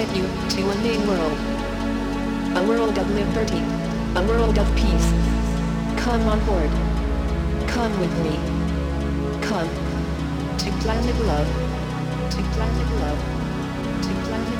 you to a new world. A world of liberty. A world of peace. Come on board. Come with me. Come to planet love. To planet love. To planet